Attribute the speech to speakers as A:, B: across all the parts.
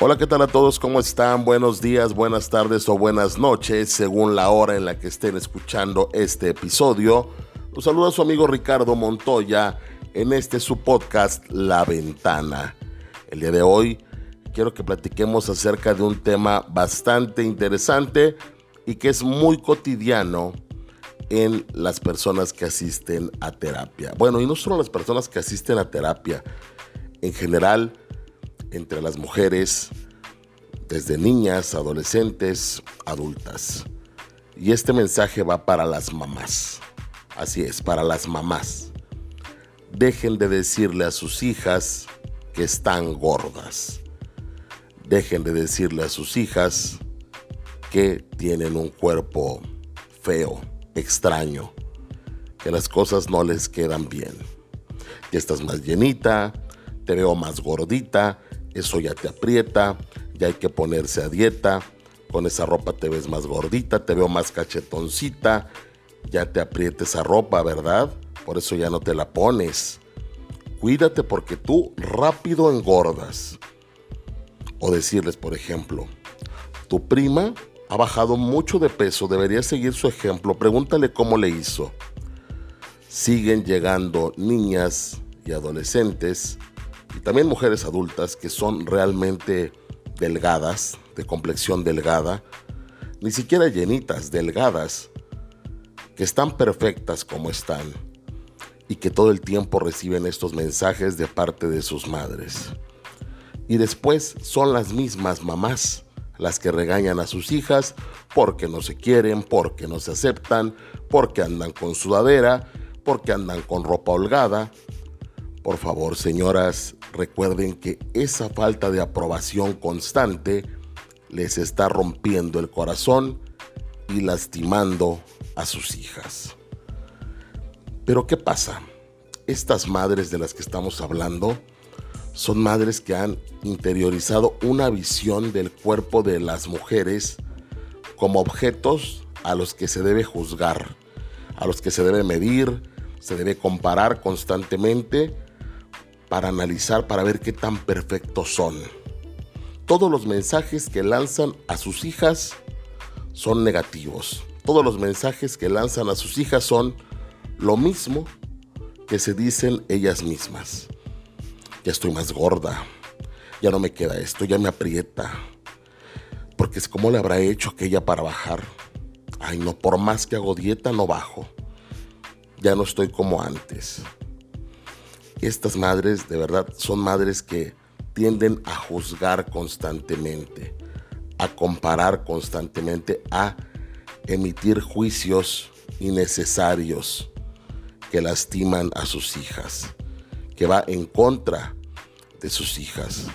A: Hola, ¿qué tal a todos? ¿Cómo están? Buenos días, buenas tardes o buenas noches, según la hora en la que estén escuchando este episodio. Los saluda su amigo Ricardo Montoya en este su podcast La Ventana. El día de hoy quiero que platiquemos acerca de un tema bastante interesante y que es muy cotidiano en las personas que asisten a terapia. Bueno, y no solo las personas que asisten a terapia, en general, entre las mujeres, desde niñas, adolescentes, adultas. Y este mensaje va para las mamás. Así es, para las mamás. Dejen de decirle a sus hijas que están gordas. Dejen de decirle a sus hijas que tienen un cuerpo feo, extraño, que las cosas no les quedan bien. Que estás más llenita, te veo más gordita, eso ya te aprieta, ya hay que ponerse a dieta, con esa ropa te ves más gordita, te veo más cachetoncita, ya te aprieta esa ropa, ¿verdad? Por eso ya no te la pones. Cuídate porque tú rápido engordas. O decirles, por ejemplo, tu prima ha bajado mucho de peso, deberías seguir su ejemplo, pregúntale cómo le hizo. Siguen llegando niñas y adolescentes y también mujeres adultas que son realmente delgadas, de complexión delgada, ni siquiera llenitas, delgadas, que están perfectas como están y que todo el tiempo reciben estos mensajes de parte de sus madres. Y después son las mismas mamás las que regañan a sus hijas porque no se quieren, porque no se aceptan, porque andan con sudadera, porque andan con ropa holgada. Por favor, señoras, recuerden que esa falta de aprobación constante les está rompiendo el corazón y lastimando a sus hijas. Pero ¿qué pasa? Estas madres de las que estamos hablando son madres que han interiorizado una visión del cuerpo de las mujeres como objetos a los que se debe juzgar, a los que se debe medir, se debe comparar constantemente para analizar, para ver qué tan perfectos son. Todos los mensajes que lanzan a sus hijas son negativos. Todos los mensajes que lanzan a sus hijas son lo mismo que se dicen ellas mismas. Ya estoy más gorda, ya no me queda esto, ya me aprieta. Porque es como le habrá hecho aquella para bajar. Ay, no, por más que hago dieta, no bajo. Ya no estoy como antes estas madres de verdad son madres que tienden a juzgar constantemente, a comparar constantemente, a emitir juicios innecesarios que lastiman a sus hijas, que va en contra de sus hijas.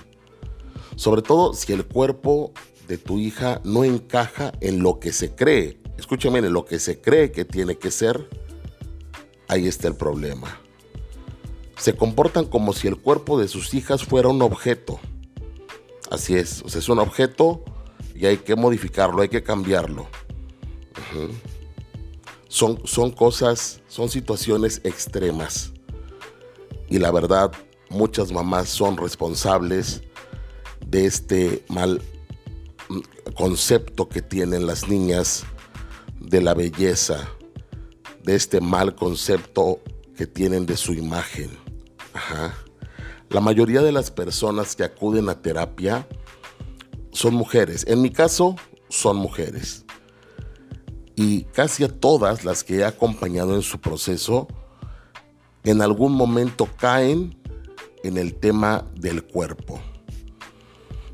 A: Sobre todo si el cuerpo de tu hija no encaja en lo que se cree. Escúchame, en lo que se cree que tiene que ser, ahí está el problema se comportan como si el cuerpo de sus hijas fuera un objeto. Así es, es un objeto y hay que modificarlo, hay que cambiarlo. son, son cosas, son situaciones extremas. Y la verdad, muchas mamás son responsables de este mal concepto que tienen las niñas de la belleza, de este mal concepto que tienen de su imagen. La mayoría de las personas que acuden a terapia son mujeres. En mi caso, son mujeres. Y casi a todas las que he acompañado en su proceso, en algún momento caen en el tema del cuerpo.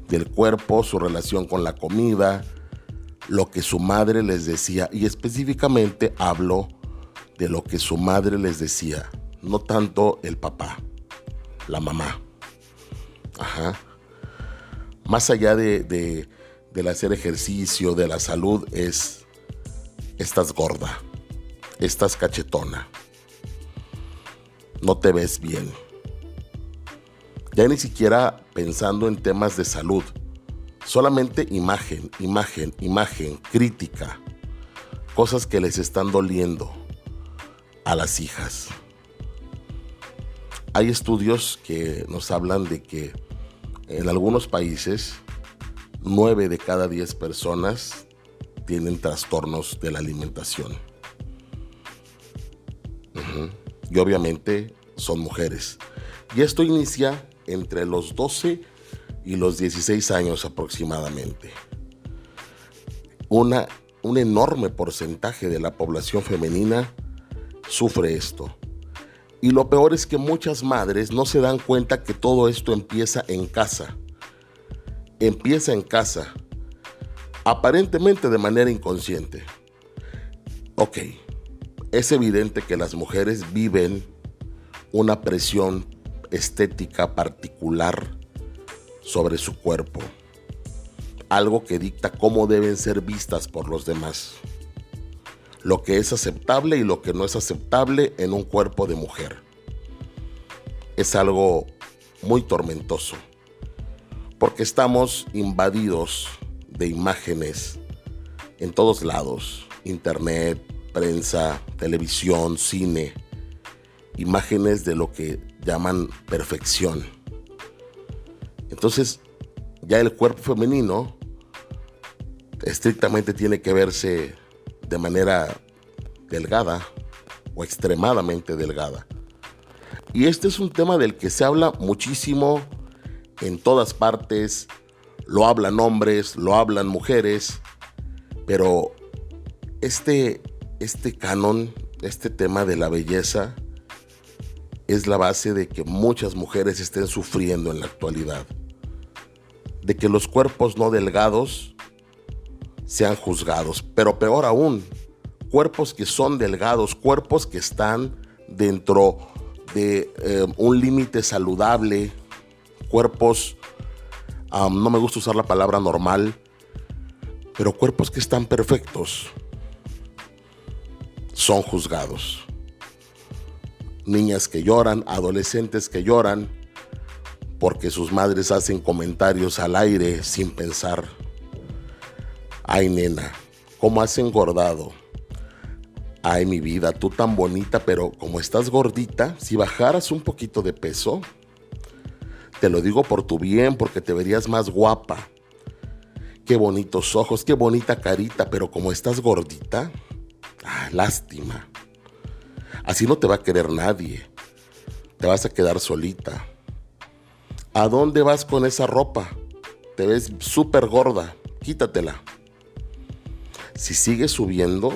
A: Del cuerpo, su relación con la comida, lo que su madre les decía. Y específicamente hablo de lo que su madre les decía, no tanto el papá la mamá. Ajá. Más allá de, de, del hacer ejercicio, de la salud, es, estás gorda, estás cachetona, no te ves bien. Ya ni siquiera pensando en temas de salud, solamente imagen, imagen, imagen, crítica, cosas que les están doliendo a las hijas. Hay estudios que nos hablan de que en algunos países 9 de cada 10 personas tienen trastornos de la alimentación. Y obviamente son mujeres. Y esto inicia entre los 12 y los 16 años aproximadamente. Un enorme porcentaje de la población femenina sufre esto. Y lo peor es que muchas madres no se dan cuenta que todo esto empieza en casa. Empieza en casa, aparentemente de manera inconsciente. Ok, es evidente que las mujeres viven una presión estética particular sobre su cuerpo, algo que dicta cómo deben ser vistas por los demás lo que es aceptable y lo que no es aceptable en un cuerpo de mujer. Es algo muy tormentoso, porque estamos invadidos de imágenes en todos lados, internet, prensa, televisión, cine, imágenes de lo que llaman perfección. Entonces, ya el cuerpo femenino estrictamente tiene que verse de manera delgada o extremadamente delgada. Y este es un tema del que se habla muchísimo en todas partes, lo hablan hombres, lo hablan mujeres, pero este, este canon, este tema de la belleza, es la base de que muchas mujeres estén sufriendo en la actualidad. De que los cuerpos no delgados sean juzgados. Pero peor aún, cuerpos que son delgados, cuerpos que están dentro de eh, un límite saludable, cuerpos, no me gusta usar la palabra normal, pero cuerpos que están perfectos son juzgados. Niñas que lloran, adolescentes que lloran, porque sus madres hacen comentarios al aire sin pensar Ay, nena, ¿cómo has engordado? Ay, mi vida, tú tan bonita, pero como estás gordita, si bajaras un poquito de peso, te lo digo por tu bien, porque te verías más guapa. Qué bonitos ojos, qué bonita carita, pero como estás gordita, ah, lástima. Así no te va a querer nadie. Te vas a quedar solita. ¿A dónde vas con esa ropa? Te ves súper gorda. Quítatela. Si sigues subiendo,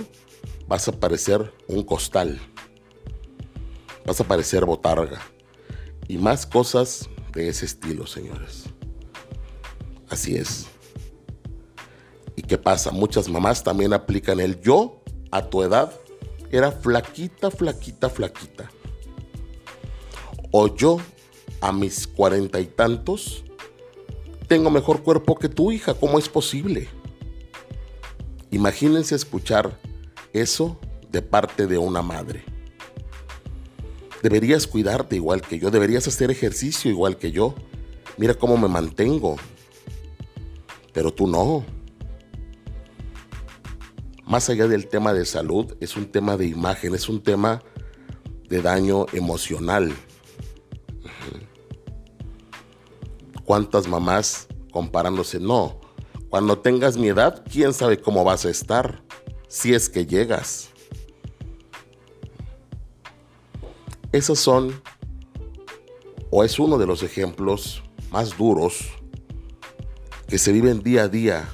A: vas a parecer un costal. Vas a parecer botarga. Y más cosas de ese estilo, señores. Así es. ¿Y qué pasa? Muchas mamás también aplican el yo a tu edad. Era flaquita, flaquita, flaquita. O yo a mis cuarenta y tantos tengo mejor cuerpo que tu hija. ¿Cómo es posible? Imagínense escuchar eso de parte de una madre. Deberías cuidarte igual que yo, deberías hacer ejercicio igual que yo. Mira cómo me mantengo. Pero tú no. Más allá del tema de salud, es un tema de imagen, es un tema de daño emocional. ¿Cuántas mamás comparándose? No, cuando tengas mi edad, quién sabe cómo vas a estar, si es que llegas. Esos son, o es uno de los ejemplos más duros que se viven día a día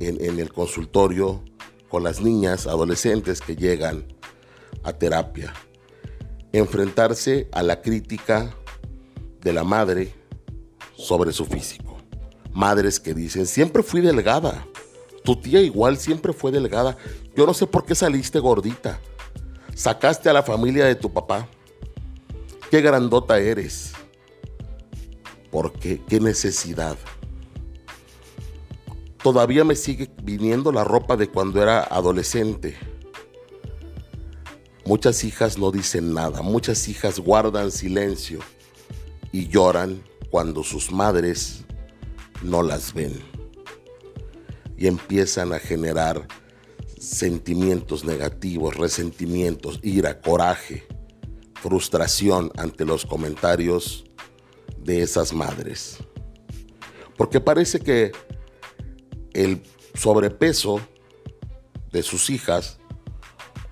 A: en, el consultorio con las niñas, adolescentes que llegan a terapia. Enfrentarse a la crítica de la madre sobre su físico madres que dicen, siempre fui delgada. Tu tía igual siempre fue delgada. Yo no sé por qué saliste gordita. Sacaste a la familia de tu papá. Qué grandota eres. ¿Por qué? ¿Qué necesidad? Todavía me sigue viniendo la ropa de cuando era adolescente. Muchas hijas no dicen nada, muchas hijas guardan silencio y lloran cuando sus madres no las ven y empiezan a generar sentimientos negativos, resentimientos, ira, coraje, frustración ante los comentarios de esas madres. Porque parece que el sobrepeso de sus hijas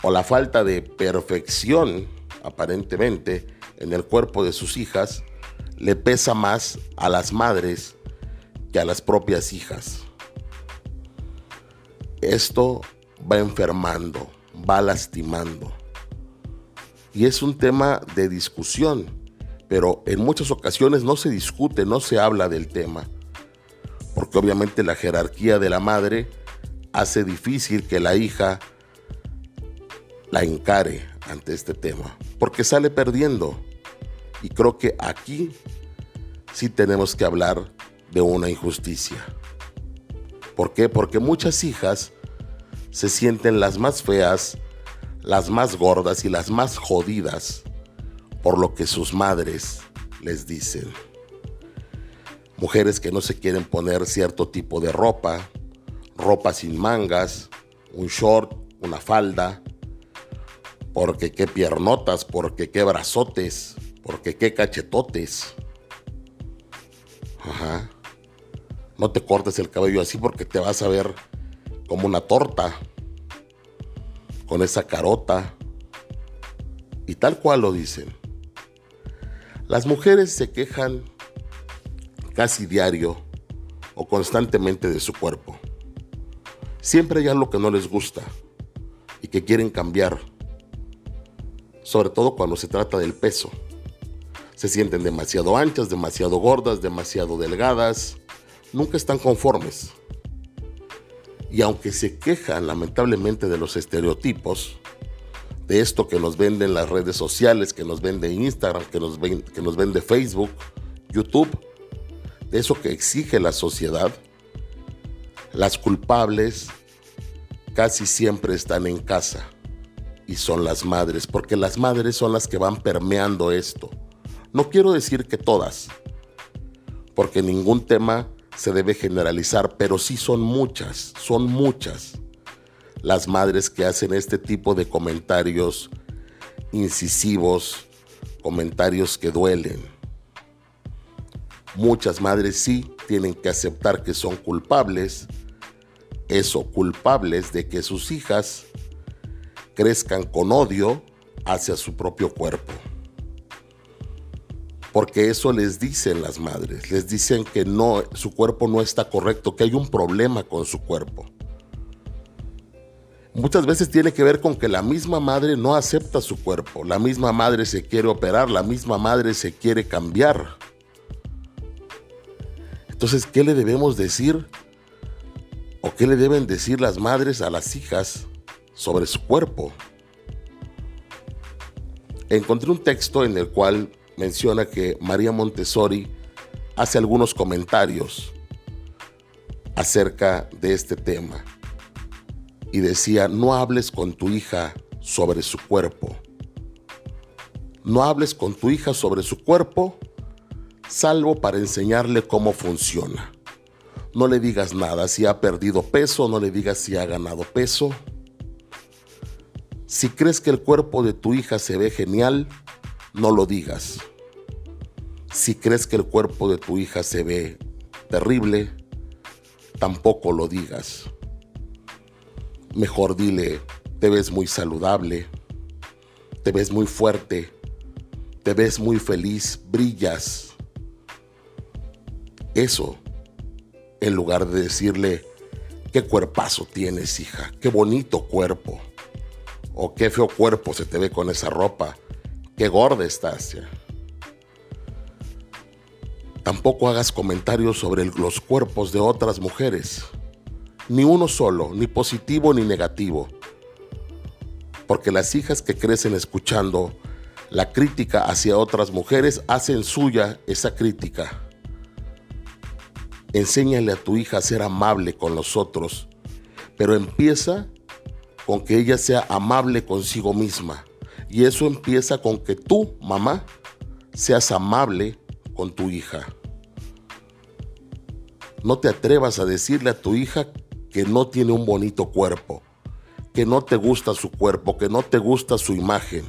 A: o la falta de perfección aparentemente en el cuerpo de sus hijas le pesa más a las madres que a las propias hijas. Esto va enfermando, va lastimando. Y es un tema de discusión, pero en muchas ocasiones no se discute, no se habla del tema, porque obviamente la jerarquía de la madre hace difícil que la hija la encare ante este tema, porque sale perdiendo. Y creo que aquí sí tenemos que hablar de una injusticia. ¿Por qué? Porque muchas hijas se sienten las más feas, las más gordas y las más jodidas por lo que sus madres les dicen. Mujeres que no se quieren poner cierto tipo de ropa, ropa sin mangas, un short, una falda, porque qué piernotas, porque qué brazotes, porque qué cachetotes. Ajá. No te cortes el cabello así porque te vas a ver como una torta, con esa carota. Y tal cual lo dicen. Las mujeres se quejan casi diario o constantemente de su cuerpo. Siempre hay algo que no les gusta y que quieren cambiar sobre todo cuando se trata del peso. Se sienten demasiado anchas, demasiado gordas, demasiado delgadas, nunca están conformes. Y aunque se quejan lamentablemente de los estereotipos, de esto que nos venden las redes sociales, que nos vende Instagram, que nos, que nos vende Facebook, YouTube, de eso que exige la sociedad, las culpables casi siempre están en casa y son las madres, porque las madres son las que van permeando esto. No quiero decir que todas, porque ningún tema se debe generalizar, pero sí son muchas, son muchas las madres que hacen este tipo de comentarios incisivos, comentarios que duelen. Muchas madres sí tienen que aceptar que son culpables, eso, culpables de que sus hijas crezcan con odio hacia su propio cuerpo. Porque eso les dicen las madres, les dicen que no, su cuerpo no está correcto, que hay un problema con su cuerpo. Muchas veces tiene que ver con que la misma madre no acepta su cuerpo, la misma madre se quiere operar, la misma madre se quiere cambiar. Entonces, ¿qué le debemos decir? ¿O qué le deben decir las madres a las hijas sobre su cuerpo. Encontré un texto en el cual menciona que María Montessori hace algunos comentarios acerca de este tema y decía, no hables con tu hija sobre su cuerpo. No hables con tu hija sobre su cuerpo, salvo para enseñarle cómo funciona. No le digas nada si ha perdido peso, no le digas si ha ganado peso, si crees que el cuerpo de tu hija se ve genial, no lo digas. Si crees que el cuerpo de tu hija se ve terrible, tampoco lo digas. Mejor dile, te ves muy saludable, te ves muy fuerte, te ves muy feliz, brillas. Eso, en lugar de decirle, qué cuerpazo tienes, hija, qué bonito cuerpo o qué feo cuerpo se te ve con esa ropa, qué gorda estás. Tampoco hagas comentarios sobre los cuerpos de otras mujeres, ni uno solo, ni positivo ni negativo, porque las hijas que crecen escuchando la crítica hacia otras mujeres hacen suya esa crítica. Enséñale a tu hija a ser amable con los otros, pero empieza con que ella sea amable consigo misma. Y eso empieza con que tú, mamá, seas amable con tu hija. No te atrevas a decirle a tu hija que no tiene un bonito cuerpo, que no te gusta su cuerpo, que no te gusta su imagen.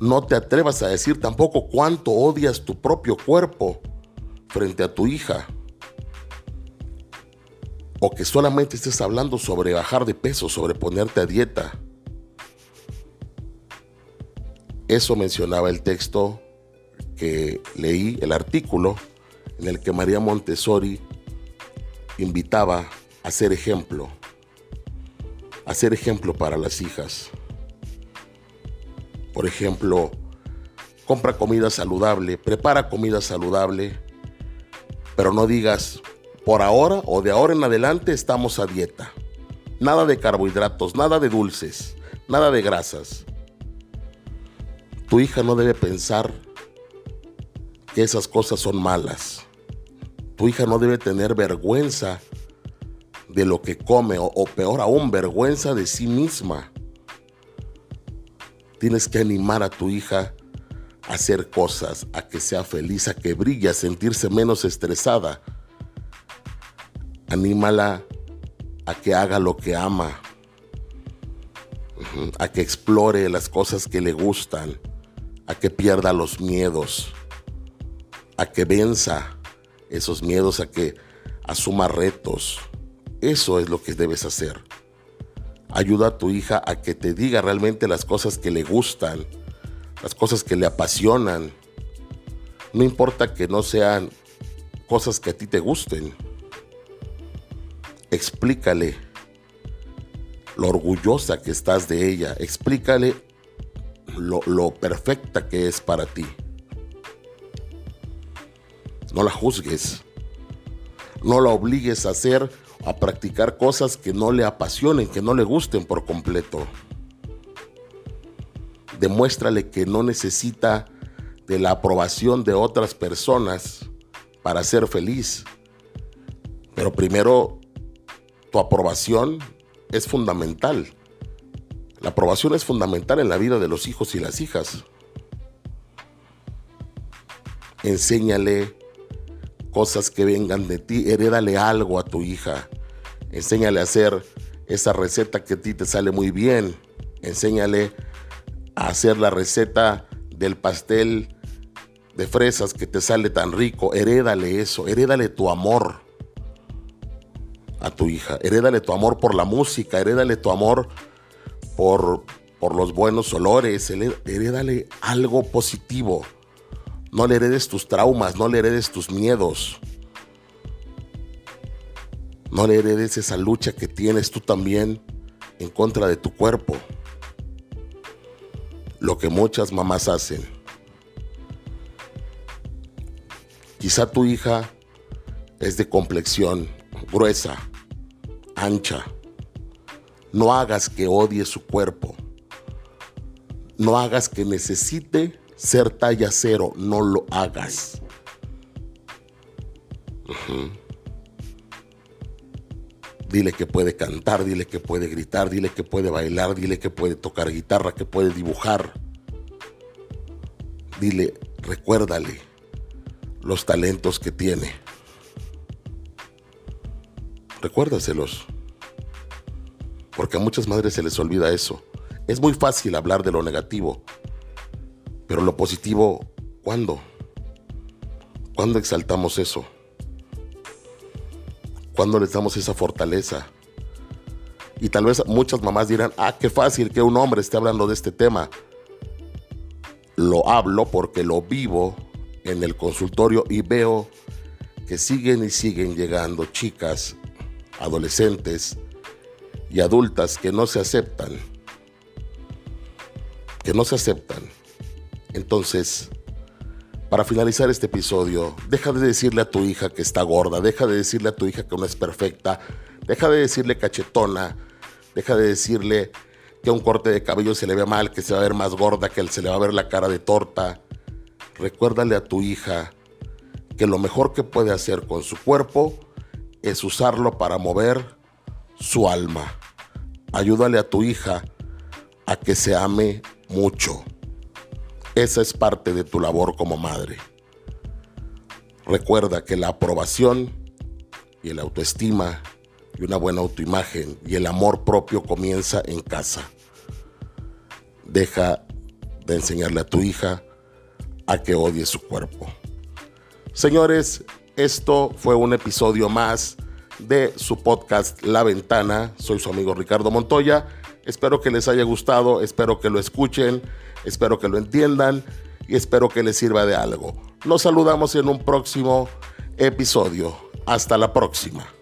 A: No te atrevas a decir tampoco cuánto odias tu propio cuerpo frente a tu hija. O que solamente estés hablando sobre bajar de peso, sobre ponerte a dieta. Eso mencionaba el texto que leí, el artículo en el que María Montessori invitaba a ser ejemplo, a ser ejemplo para las hijas. Por ejemplo, compra comida saludable, prepara comida saludable, pero no digas, por ahora o de ahora en adelante estamos a dieta. Nada de carbohidratos, nada de dulces, nada de grasas. Tu hija no debe pensar que esas cosas son malas. Tu hija no debe tener vergüenza de lo que come o, peor aún, vergüenza de sí misma. Tienes que animar a tu hija a hacer cosas, a que sea feliz, a que brille, a sentirse menos estresada. Anímala a que haga lo que ama, a que explore las cosas que le gustan, a que pierda los miedos, a que venza esos miedos, a que asuma retos. Eso es lo que debes hacer. Ayuda a tu hija a que te diga realmente las cosas que le gustan, las cosas que le apasionan. No importa que no sean cosas que a ti te gusten. Explícale lo orgullosa que estás de ella. Explícale lo, perfecta que es para ti. No la juzgues. No la obligues a hacer a practicar cosas que no le apasionen, que no le gusten por completo. Demuéstrale que no necesita de la aprobación de otras personas para ser feliz. Pero primero, tu aprobación es fundamental. La aprobación es fundamental en la vida de los hijos y las hijas. Enséñale cosas que vengan de ti, herédale algo a tu hija. Enséñale a hacer esa receta que a ti te sale muy bien. Enséñale a hacer la receta del pastel de fresas que te sale tan rico. Herédale eso, herédale tu amor a tu hija. Herédale tu amor por la música, herédale tu amor por, por los buenos olores. Herédale algo positivo. No le heredes tus traumas, no le heredes tus miedos. No le heredes esa lucha que tienes tú también en contra de tu cuerpo. Lo que muchas mamás hacen. Quizá tu hija es de complexión gruesa, ancha. No hagas que odie su cuerpo. No hagas que necesite ser talla cero. No lo hagas. Dile que puede cantar, dile que puede gritar, dile que puede bailar, dile que puede tocar guitarra, que puede dibujar. Dile, recuérdale los talentos que tiene. Recuérdaselos. Porque a muchas madres se les olvida eso. Es muy fácil hablar de lo negativo. Pero lo positivo, ¿cuándo? ¿Cuándo exaltamos eso? cuando les damos esa fortaleza. Y tal vez muchas mamás dirán, ah, qué fácil que un hombre esté hablando de este tema. Lo hablo porque lo vivo en el consultorio y veo que siguen y siguen llegando chicas, adolescentes y adultas que no se aceptan. Que no se aceptan. Entonces, para finalizar este episodio, deja de decirle a tu hija que está gorda, deja de decirle a tu hija que no es perfecta, deja de decirle cachetona, deja de decirle que un corte de cabello se le ve mal, que se va a ver más gorda, que se le va a ver la cara de torta. Recuérdale a tu hija que lo mejor que puede hacer con su cuerpo es usarlo para mover su alma. Ayúdale a tu hija a que se ame mucho. Esa es parte de tu labor como madre. Recuerda que la aprobación y la autoestima y una buena autoimagen y el amor propio comienza en casa. Deja de enseñarle a tu hija a que odie su cuerpo. Señores, esto fue un episodio más de su podcast La Ventana. Soy su amigo Ricardo Montoya. Espero que les haya gustado, espero que lo escuchen, espero que lo entiendan y espero que les sirva de algo. Nos saludamos en un próximo episodio. Hasta la próxima.